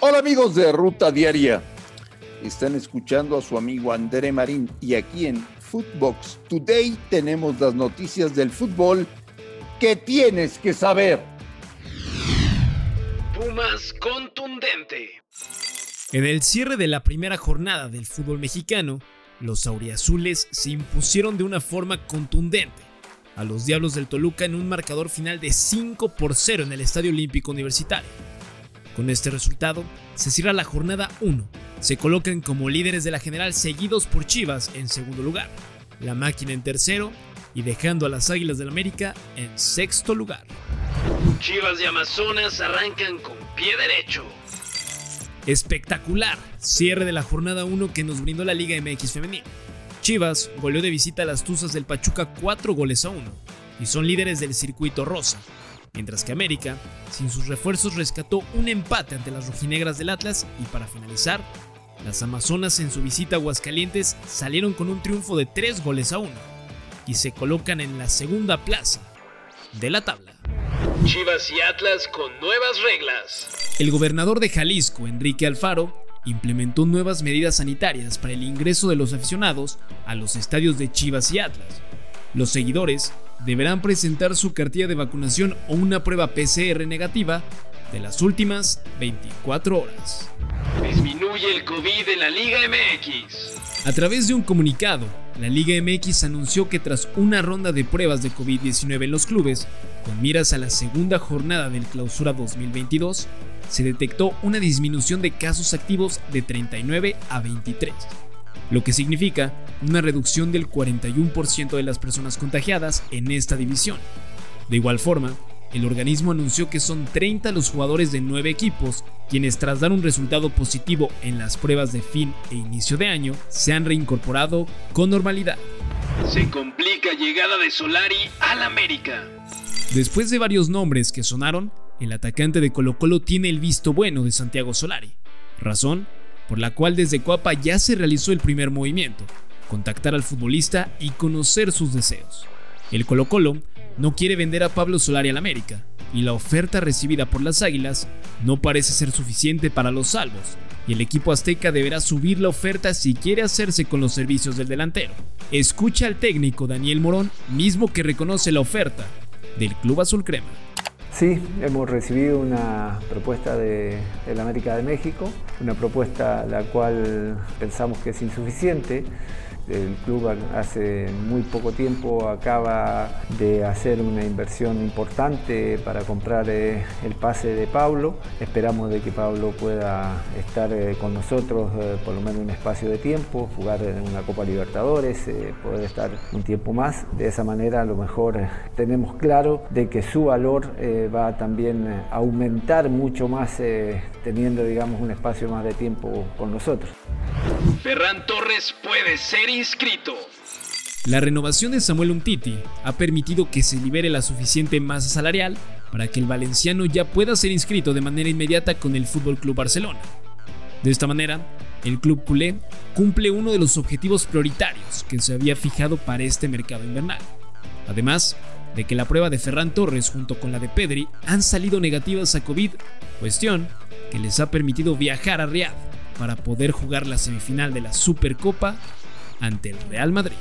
Hola amigos de Ruta Diaria. Están escuchando a su amigo André Marín y aquí en Footbox Today tenemos las noticias del fútbol que tienes que saber. Pumas contundente. En el cierre de la primera jornada del fútbol mexicano, los auriazules se impusieron de una forma contundente a los Diablos del Toluca en un marcador final de 5 por 0 en el Estadio Olímpico Universitario. Con este resultado, se cierra la jornada 1. Se colocan como líderes de la general seguidos por Chivas en segundo lugar, la máquina en tercero y dejando a las Águilas del América en sexto lugar. Chivas y Amazonas arrancan con pie derecho. Espectacular cierre de la jornada 1 que nos brindó la Liga MX femenil. Chivas goleó de visita a las Tuzas del Pachuca 4 goles a 1 y son líderes del circuito rosa, mientras que América, sin sus refuerzos, rescató un empate ante las rojinegras del Atlas y para finalizar, las Amazonas en su visita a Aguascalientes salieron con un triunfo de 3 goles a 1 y se colocan en la segunda plaza de la tabla. Chivas y Atlas con nuevas reglas. El gobernador de Jalisco, Enrique Alfaro, implementó nuevas medidas sanitarias para el ingreso de los aficionados a los estadios de Chivas y Atlas. Los seguidores deberán presentar su cartilla de vacunación o una prueba PCR negativa de las últimas 24 horas. Disminuye el COVID en la Liga MX. A través de un comunicado, la Liga MX anunció que tras una ronda de pruebas de COVID-19 en los clubes, con miras a la segunda jornada del Clausura 2022, se detectó una disminución de casos activos de 39 a 23 lo que significa una reducción del 41% de las personas contagiadas en esta división. De igual forma, el organismo anunció que son 30 los jugadores de 9 equipos quienes tras dar un resultado positivo en las pruebas de fin e inicio de año se han reincorporado con normalidad. Se complica llegada de Solari al América. Después de varios nombres que sonaron, el atacante de Colo Colo tiene el visto bueno de Santiago Solari. Razón por la cual desde Coapa ya se realizó el primer movimiento, contactar al futbolista y conocer sus deseos. El Colo Colo no quiere vender a Pablo Solari al América, y la oferta recibida por las Águilas no parece ser suficiente para los salvos, y el equipo azteca deberá subir la oferta si quiere hacerse con los servicios del delantero. Escucha al técnico Daniel Morón, mismo que reconoce la oferta del Club Azul Crema. Sí, hemos recibido una propuesta de, la América de México, una propuesta la cual pensamos que es insuficiente el club hace muy poco tiempo acaba de hacer una inversión importante para comprar eh, el pase de Pablo. Esperamos de que Pablo pueda estar eh, con nosotros eh, por lo menos un espacio de tiempo, jugar en una Copa Libertadores, poder estar un tiempo más. De esa manera a lo mejor tenemos claro de que su valor va también a aumentar mucho más teniendo digamos un espacio más de tiempo con nosotros. Ferran Torres puede ser inscrito. La renovación de Samuel Umtiti ha permitido que se libere la suficiente masa salarial para que el valenciano ya pueda ser inscrito de manera inmediata con el Fútbol Club Barcelona. De esta manera, el club culé cumple uno de los objetivos prioritarios que se había fijado para este mercado invernal. Además de que la prueba de Ferran Torres junto con la de Pedri han salido negativas a COVID, cuestión que les ha permitido viajar a Riyadh para poder jugar la semifinal de la Supercopa ante el Real Madrid.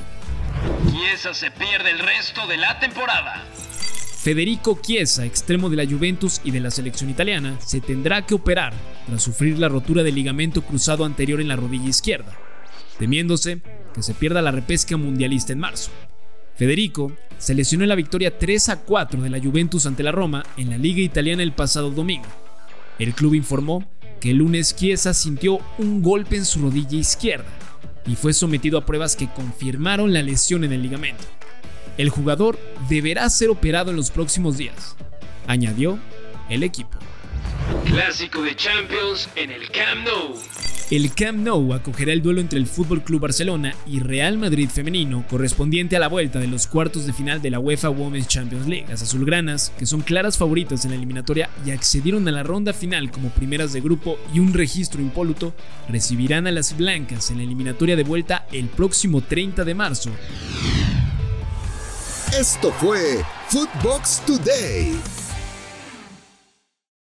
Chiesa se pierde el resto de la temporada. Federico Chiesa, extremo de la Juventus y de la selección italiana, se tendrá que operar tras sufrir la rotura del ligamento cruzado anterior en la rodilla izquierda, temiéndose que se pierda la repesca mundialista en marzo. Federico se lesionó en la victoria 3 a 4 de la Juventus ante la Roma en la Liga Italiana el pasado domingo. El club informó que el lunes Chiesa sintió un golpe en su rodilla izquierda y fue sometido a pruebas que confirmaron la lesión en el ligamento. El jugador deberá ser operado en los próximos días, añadió el equipo. Clásico de Champions en el Camp Nou. El Camp Nou acogerá el duelo entre el Fútbol Club Barcelona y Real Madrid femenino correspondiente a la vuelta de los cuartos de final de la UEFA Women's Champions League. Las azulgranas, que son claras favoritas en la eliminatoria y accedieron a la ronda final como primeras de grupo y un registro impoluto, recibirán a las blancas en la eliminatoria de vuelta el próximo 30 de marzo. Esto fue Footbox Today.